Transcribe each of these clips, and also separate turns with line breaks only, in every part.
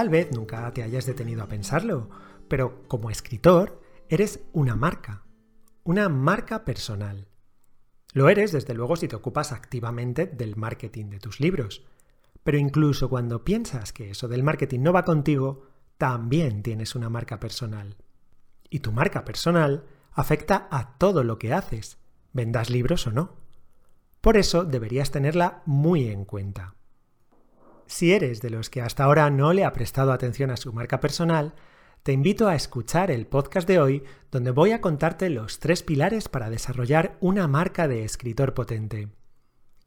Tal vez nunca te hayas detenido a pensarlo, pero como escritor eres una marca, una marca personal. Lo eres, desde luego, si te ocupas activamente del marketing de tus libros. Pero incluso cuando piensas que eso del marketing no va contigo, también tienes una marca personal. Y tu marca personal afecta a todo lo que haces, vendas libros o no. Por eso deberías tenerla muy en cuenta. Si eres de los que hasta ahora no le ha prestado atención a su marca personal, te invito a escuchar el podcast de hoy donde voy a contarte los tres pilares para desarrollar una marca de escritor potente.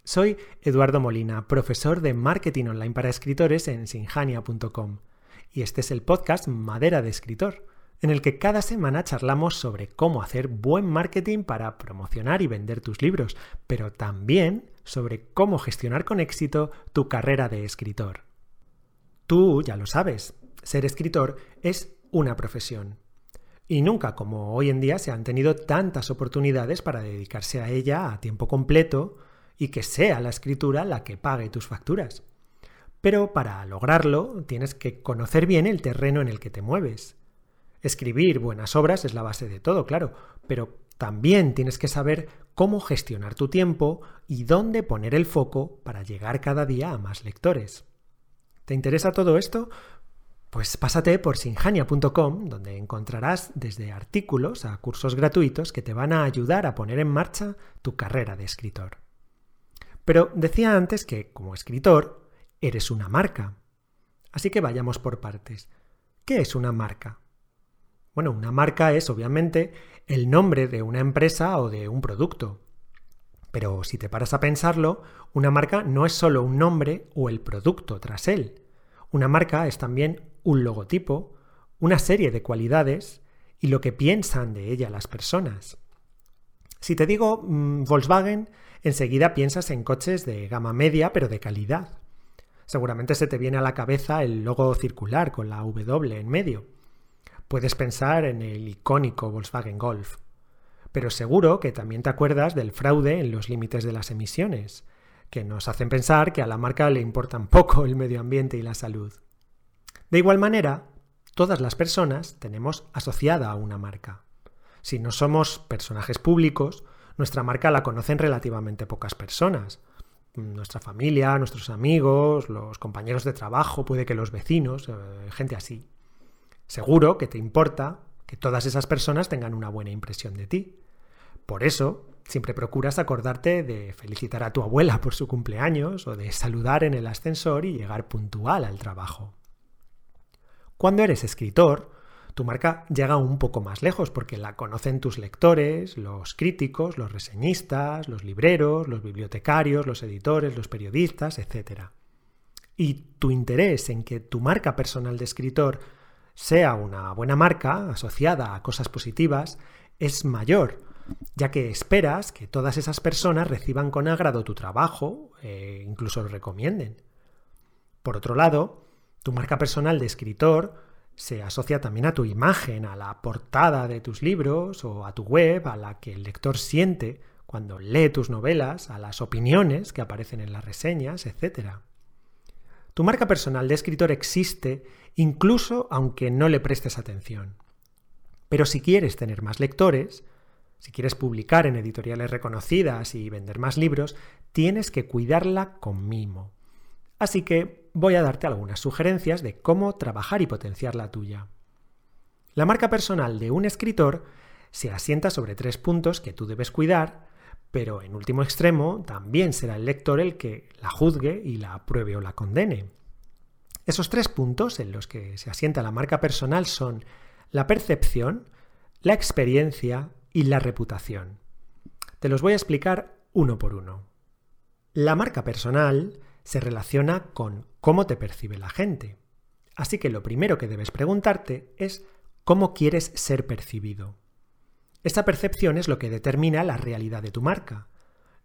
Soy Eduardo Molina, profesor de Marketing Online para Escritores en sinjania.com y este es el podcast Madera de Escritor, en el que cada semana charlamos sobre cómo hacer buen marketing para promocionar y vender tus libros, pero también sobre cómo gestionar con éxito tu carrera de escritor. Tú ya lo sabes, ser escritor es una profesión. Y nunca, como hoy en día, se han tenido tantas oportunidades para dedicarse a ella a tiempo completo y que sea la escritura la que pague tus facturas. Pero para lograrlo tienes que conocer bien el terreno en el que te mueves. Escribir buenas obras es la base de todo, claro, pero también tienes que saber cómo gestionar tu tiempo y dónde poner el foco para llegar cada día a más lectores. ¿Te interesa todo esto? Pues pásate por sinjania.com, donde encontrarás desde artículos a cursos gratuitos que te van a ayudar a poner en marcha tu carrera de escritor. Pero decía antes que, como escritor, eres una marca. Así que vayamos por partes. ¿Qué es una marca? Bueno, una marca es obviamente el nombre de una empresa o de un producto. Pero si te paras a pensarlo, una marca no es solo un nombre o el producto tras él. Una marca es también un logotipo, una serie de cualidades y lo que piensan de ella las personas. Si te digo mm, Volkswagen, enseguida piensas en coches de gama media pero de calidad. Seguramente se te viene a la cabeza el logo circular con la W en medio. Puedes pensar en el icónico Volkswagen Golf. Pero seguro que también te acuerdas del fraude en los límites de las emisiones, que nos hacen pensar que a la marca le importan poco el medio ambiente y la salud. De igual manera, todas las personas tenemos asociada a una marca. Si no somos personajes públicos, nuestra marca la conocen relativamente pocas personas. Nuestra familia, nuestros amigos, los compañeros de trabajo, puede que los vecinos, eh, gente así. Seguro que te importa que todas esas personas tengan una buena impresión de ti. Por eso, siempre procuras acordarte de felicitar a tu abuela por su cumpleaños o de saludar en el ascensor y llegar puntual al trabajo. Cuando eres escritor, tu marca llega un poco más lejos porque la conocen tus lectores, los críticos, los reseñistas, los libreros, los bibliotecarios, los editores, los periodistas, etc. Y tu interés en que tu marca personal de escritor sea una buena marca asociada a cosas positivas es mayor, ya que esperas que todas esas personas reciban con agrado tu trabajo e incluso lo recomienden. Por otro lado, tu marca personal de escritor se asocia también a tu imagen, a la portada de tus libros o a tu web, a la que el lector siente cuando lee tus novelas, a las opiniones que aparecen en las reseñas, etc. Tu marca personal de escritor existe incluso aunque no le prestes atención. Pero si quieres tener más lectores, si quieres publicar en editoriales reconocidas y vender más libros, tienes que cuidarla con mimo. Así que voy a darte algunas sugerencias de cómo trabajar y potenciar la tuya. La marca personal de un escritor se asienta sobre tres puntos que tú debes cuidar pero en último extremo también será el lector el que la juzgue y la apruebe o la condene. Esos tres puntos en los que se asienta la marca personal son la percepción, la experiencia y la reputación. Te los voy a explicar uno por uno. La marca personal se relaciona con cómo te percibe la gente. Así que lo primero que debes preguntarte es cómo quieres ser percibido. Esta percepción es lo que determina la realidad de tu marca.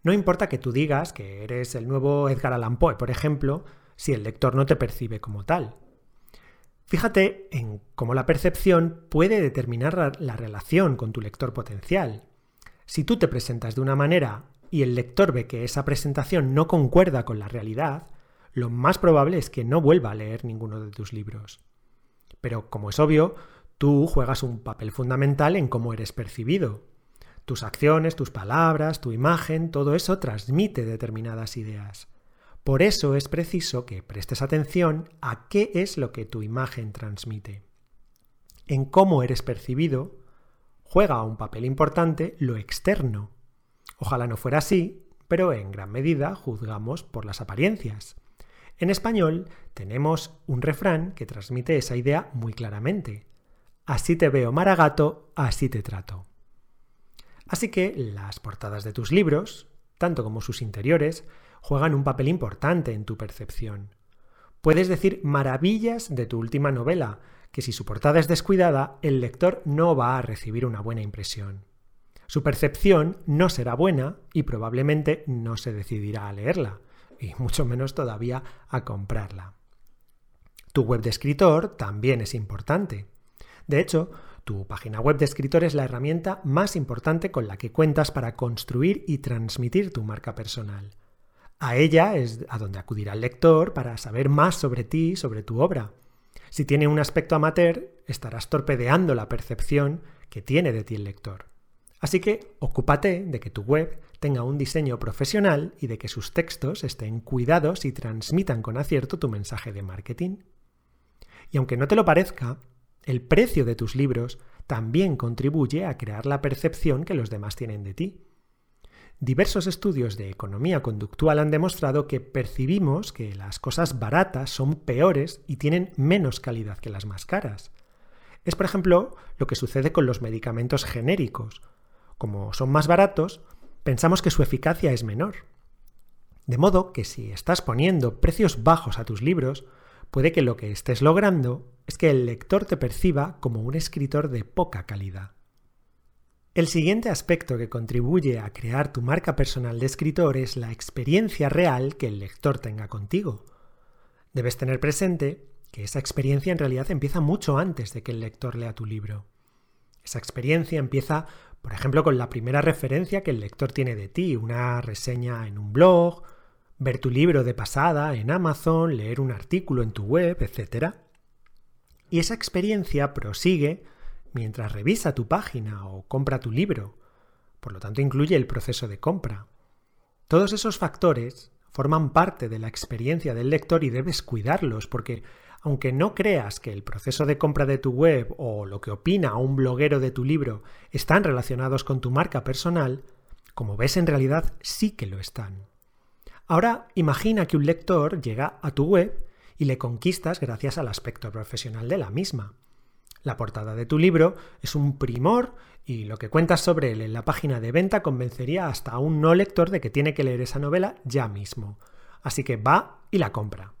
No importa que tú digas que eres el nuevo Edgar Allan Poe, por ejemplo, si el lector no te percibe como tal. Fíjate en cómo la percepción puede determinar la relación con tu lector potencial. Si tú te presentas de una manera y el lector ve que esa presentación no concuerda con la realidad, lo más probable es que no vuelva a leer ninguno de tus libros. Pero, como es obvio, tú juegas un papel fundamental en cómo eres percibido. Tus acciones, tus palabras, tu imagen, todo eso transmite determinadas ideas. Por eso es preciso que prestes atención a qué es lo que tu imagen transmite. En cómo eres percibido, juega un papel importante lo externo. Ojalá no fuera así, pero en gran medida juzgamos por las apariencias. En español tenemos un refrán que transmite esa idea muy claramente. Así te veo maragato, así te trato. Así que las portadas de tus libros, tanto como sus interiores, juegan un papel importante en tu percepción. Puedes decir maravillas de tu última novela, que si su portada es descuidada, el lector no va a recibir una buena impresión. Su percepción no será buena y probablemente no se decidirá a leerla y mucho menos todavía a comprarla. Tu web de escritor también es importante. De hecho, tu página web de escritor es la herramienta más importante con la que cuentas para construir y transmitir tu marca personal. A ella es a donde acudirá el lector para saber más sobre ti, sobre tu obra. Si tiene un aspecto amateur, estarás torpedeando la percepción que tiene de ti el lector. Así que ocúpate de que tu web tenga un diseño profesional y de que sus textos estén cuidados y transmitan con acierto tu mensaje de marketing. Y aunque no te lo parezca, el precio de tus libros también contribuye a crear la percepción que los demás tienen de ti. Diversos estudios de economía conductual han demostrado que percibimos que las cosas baratas son peores y tienen menos calidad que las más caras. Es, por ejemplo, lo que sucede con los medicamentos genéricos. Como son más baratos, pensamos que su eficacia es menor. De modo que si estás poniendo precios bajos a tus libros, puede que lo que estés logrando es que el lector te perciba como un escritor de poca calidad. El siguiente aspecto que contribuye a crear tu marca personal de escritor es la experiencia real que el lector tenga contigo. Debes tener presente que esa experiencia en realidad empieza mucho antes de que el lector lea tu libro. Esa experiencia empieza por ejemplo, con la primera referencia que el lector tiene de ti, una reseña en un blog, ver tu libro de pasada en Amazon, leer un artículo en tu web, etc. Y esa experiencia prosigue mientras revisa tu página o compra tu libro. Por lo tanto, incluye el proceso de compra. Todos esos factores forman parte de la experiencia del lector y debes cuidarlos porque aunque no creas que el proceso de compra de tu web o lo que opina un bloguero de tu libro están relacionados con tu marca personal, como ves en realidad sí que lo están. Ahora imagina que un lector llega a tu web y le conquistas gracias al aspecto profesional de la misma. La portada de tu libro es un primor y lo que cuentas sobre él en la página de venta convencería hasta a un no lector de que tiene que leer esa novela ya mismo. Así que va y la compra.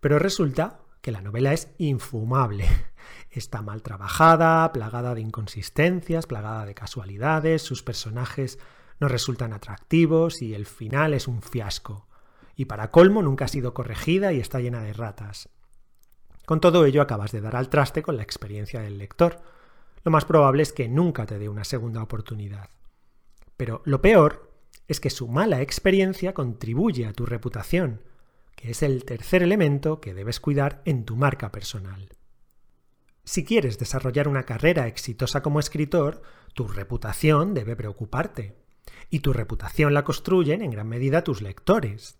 Pero resulta que la novela es infumable. Está mal trabajada, plagada de inconsistencias, plagada de casualidades, sus personajes no resultan atractivos y el final es un fiasco. Y para colmo nunca ha sido corregida y está llena de ratas. Con todo ello acabas de dar al traste con la experiencia del lector. Lo más probable es que nunca te dé una segunda oportunidad. Pero lo peor es que su mala experiencia contribuye a tu reputación, que es el tercer elemento que debes cuidar en tu marca personal. Si quieres desarrollar una carrera exitosa como escritor, tu reputación debe preocuparte. Y tu reputación la construyen en gran medida tus lectores,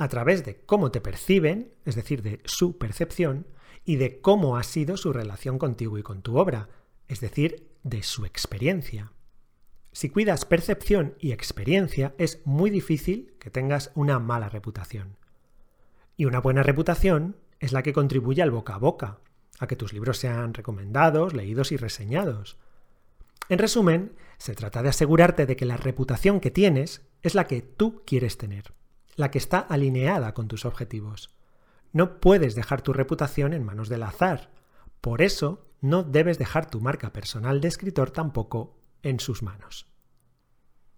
a través de cómo te perciben, es decir, de su percepción, y de cómo ha sido su relación contigo y con tu obra, es decir, de su experiencia. Si cuidas percepción y experiencia, es muy difícil que tengas una mala reputación. Y una buena reputación es la que contribuye al boca a boca, a que tus libros sean recomendados, leídos y reseñados. En resumen, se trata de asegurarte de que la reputación que tienes es la que tú quieres tener, la que está alineada con tus objetivos. No puedes dejar tu reputación en manos del azar. Por eso, no debes dejar tu marca personal de escritor tampoco en sus manos.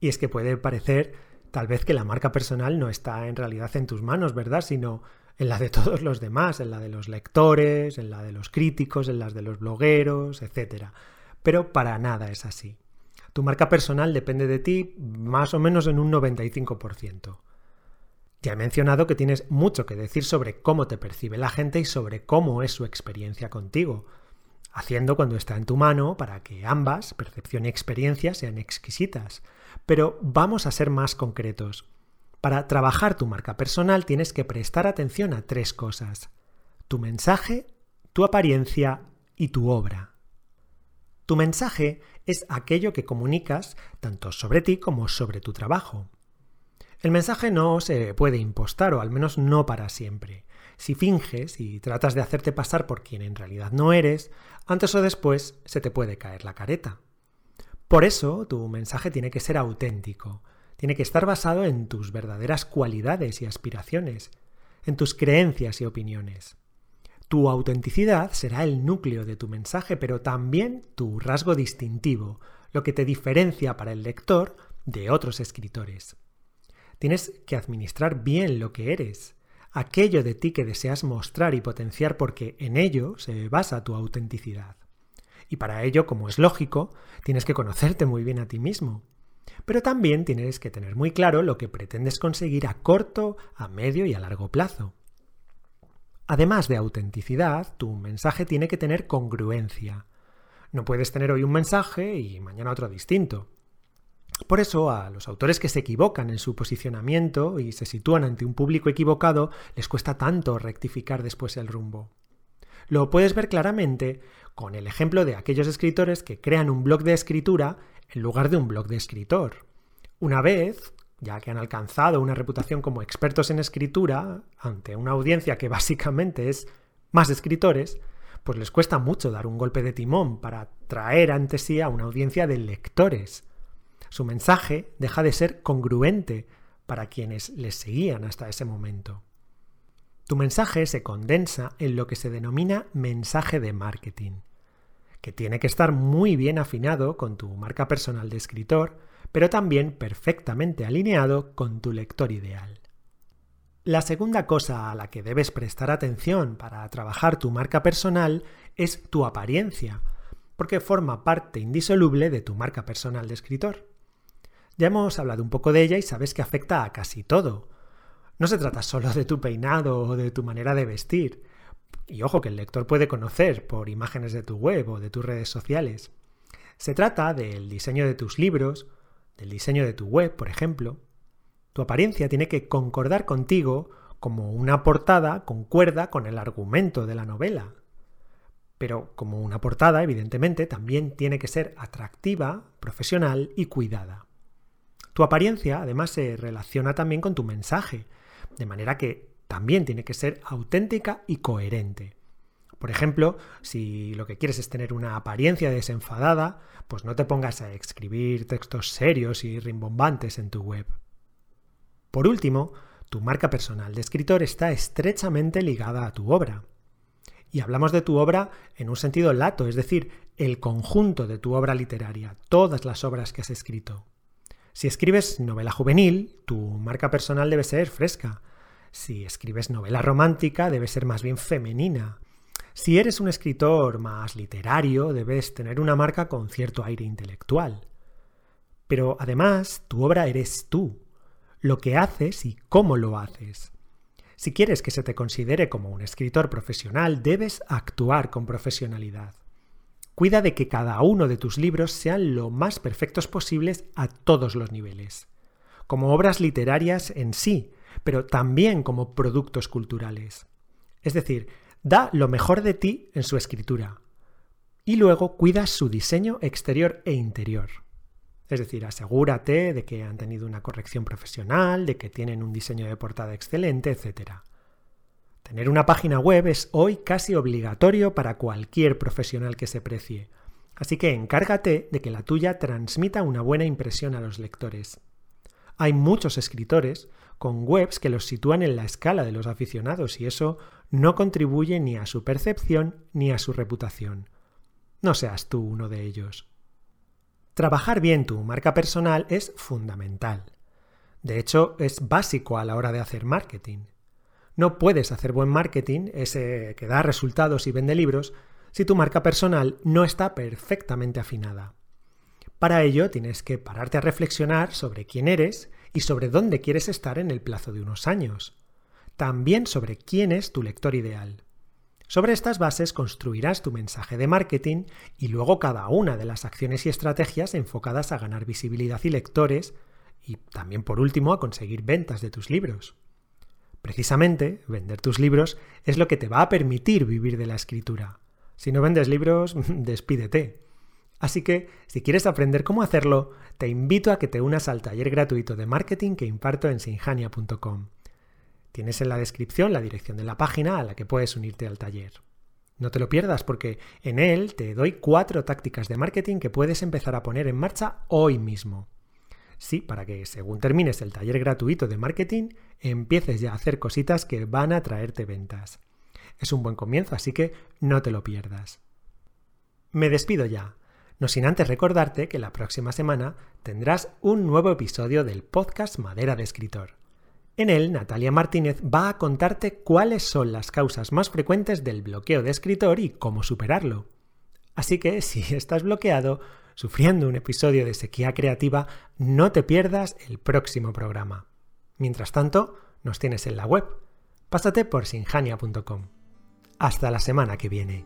Y es que puede parecer tal vez que la marca personal no está en realidad en tus manos, ¿verdad? Sino en la de todos los demás, en la de los lectores, en la de los críticos, en las de los blogueros, etc. Pero para nada es así. Tu marca personal depende de ti más o menos en un 95%. Ya he mencionado que tienes mucho que decir sobre cómo te percibe la gente y sobre cómo es su experiencia contigo, haciendo cuando está en tu mano para que ambas, percepción y experiencia, sean exquisitas. Pero vamos a ser más concretos. Para trabajar tu marca personal tienes que prestar atención a tres cosas. Tu mensaje, tu apariencia y tu obra. Tu mensaje es aquello que comunicas tanto sobre ti como sobre tu trabajo. El mensaje no se puede impostar, o al menos no para siempre. Si finges y tratas de hacerte pasar por quien en realidad no eres, antes o después se te puede caer la careta. Por eso tu mensaje tiene que ser auténtico, tiene que estar basado en tus verdaderas cualidades y aspiraciones, en tus creencias y opiniones. Tu autenticidad será el núcleo de tu mensaje, pero también tu rasgo distintivo, lo que te diferencia para el lector de otros escritores. Tienes que administrar bien lo que eres, aquello de ti que deseas mostrar y potenciar porque en ello se basa tu autenticidad. Y para ello, como es lógico, tienes que conocerte muy bien a ti mismo. Pero también tienes que tener muy claro lo que pretendes conseguir a corto, a medio y a largo plazo. Además de autenticidad, tu mensaje tiene que tener congruencia. No puedes tener hoy un mensaje y mañana otro distinto. Por eso a los autores que se equivocan en su posicionamiento y se sitúan ante un público equivocado les cuesta tanto rectificar después el rumbo. Lo puedes ver claramente con el ejemplo de aquellos escritores que crean un blog de escritura en lugar de un blog de escritor. Una vez, ya que han alcanzado una reputación como expertos en escritura, ante una audiencia que básicamente es más escritores, pues les cuesta mucho dar un golpe de timón para traer ante sí a una audiencia de lectores. Su mensaje deja de ser congruente para quienes les seguían hasta ese momento. Tu mensaje se condensa en lo que se denomina mensaje de marketing, que tiene que estar muy bien afinado con tu marca personal de escritor, pero también perfectamente alineado con tu lector ideal. La segunda cosa a la que debes prestar atención para trabajar tu marca personal es tu apariencia, porque forma parte indisoluble de tu marca personal de escritor. Ya hemos hablado un poco de ella y sabes que afecta a casi todo. No se trata solo de tu peinado o de tu manera de vestir. Y ojo que el lector puede conocer por imágenes de tu web o de tus redes sociales. Se trata del diseño de tus libros, del diseño de tu web, por ejemplo. Tu apariencia tiene que concordar contigo como una portada concuerda con el argumento de la novela. Pero como una portada, evidentemente, también tiene que ser atractiva, profesional y cuidada. Tu apariencia además se relaciona también con tu mensaje, de manera que también tiene que ser auténtica y coherente. Por ejemplo, si lo que quieres es tener una apariencia desenfadada, pues no te pongas a escribir textos serios y rimbombantes en tu web. Por último, tu marca personal de escritor está estrechamente ligada a tu obra. Y hablamos de tu obra en un sentido lato, es decir, el conjunto de tu obra literaria, todas las obras que has escrito. Si escribes novela juvenil, tu marca personal debe ser fresca. Si escribes novela romántica, debe ser más bien femenina. Si eres un escritor más literario, debes tener una marca con cierto aire intelectual. Pero además, tu obra eres tú, lo que haces y cómo lo haces. Si quieres que se te considere como un escritor profesional, debes actuar con profesionalidad. Cuida de que cada uno de tus libros sean lo más perfectos posibles a todos los niveles, como obras literarias en sí, pero también como productos culturales. Es decir, da lo mejor de ti en su escritura y luego cuida su diseño exterior e interior. Es decir, asegúrate de que han tenido una corrección profesional, de que tienen un diseño de portada excelente, etc. Tener una página web es hoy casi obligatorio para cualquier profesional que se precie, así que encárgate de que la tuya transmita una buena impresión a los lectores. Hay muchos escritores con webs que los sitúan en la escala de los aficionados y eso no contribuye ni a su percepción ni a su reputación. No seas tú uno de ellos. Trabajar bien tu marca personal es fundamental. De hecho, es básico a la hora de hacer marketing. No puedes hacer buen marketing, ese que da resultados y vende libros, si tu marca personal no está perfectamente afinada. Para ello tienes que pararte a reflexionar sobre quién eres y sobre dónde quieres estar en el plazo de unos años. También sobre quién es tu lector ideal. Sobre estas bases construirás tu mensaje de marketing y luego cada una de las acciones y estrategias enfocadas a ganar visibilidad y lectores y también por último a conseguir ventas de tus libros. Precisamente, vender tus libros es lo que te va a permitir vivir de la escritura. Si no vendes libros, despídete. Así que, si quieres aprender cómo hacerlo, te invito a que te unas al taller gratuito de marketing que imparto en sinjania.com. Tienes en la descripción la dirección de la página a la que puedes unirte al taller. No te lo pierdas porque en él te doy cuatro tácticas de marketing que puedes empezar a poner en marcha hoy mismo. Sí, para que según termines el taller gratuito de marketing, empieces ya a hacer cositas que van a traerte ventas. Es un buen comienzo, así que no te lo pierdas. Me despido ya, no sin antes recordarte que la próxima semana tendrás un nuevo episodio del podcast Madera de Escritor. En él, Natalia Martínez va a contarte cuáles son las causas más frecuentes del bloqueo de escritor y cómo superarlo. Así que si estás bloqueado, sufriendo un episodio de sequía creativa, no te pierdas el próximo programa. Mientras tanto, nos tienes en la web. Pásate por sinjania.com. Hasta la semana que viene.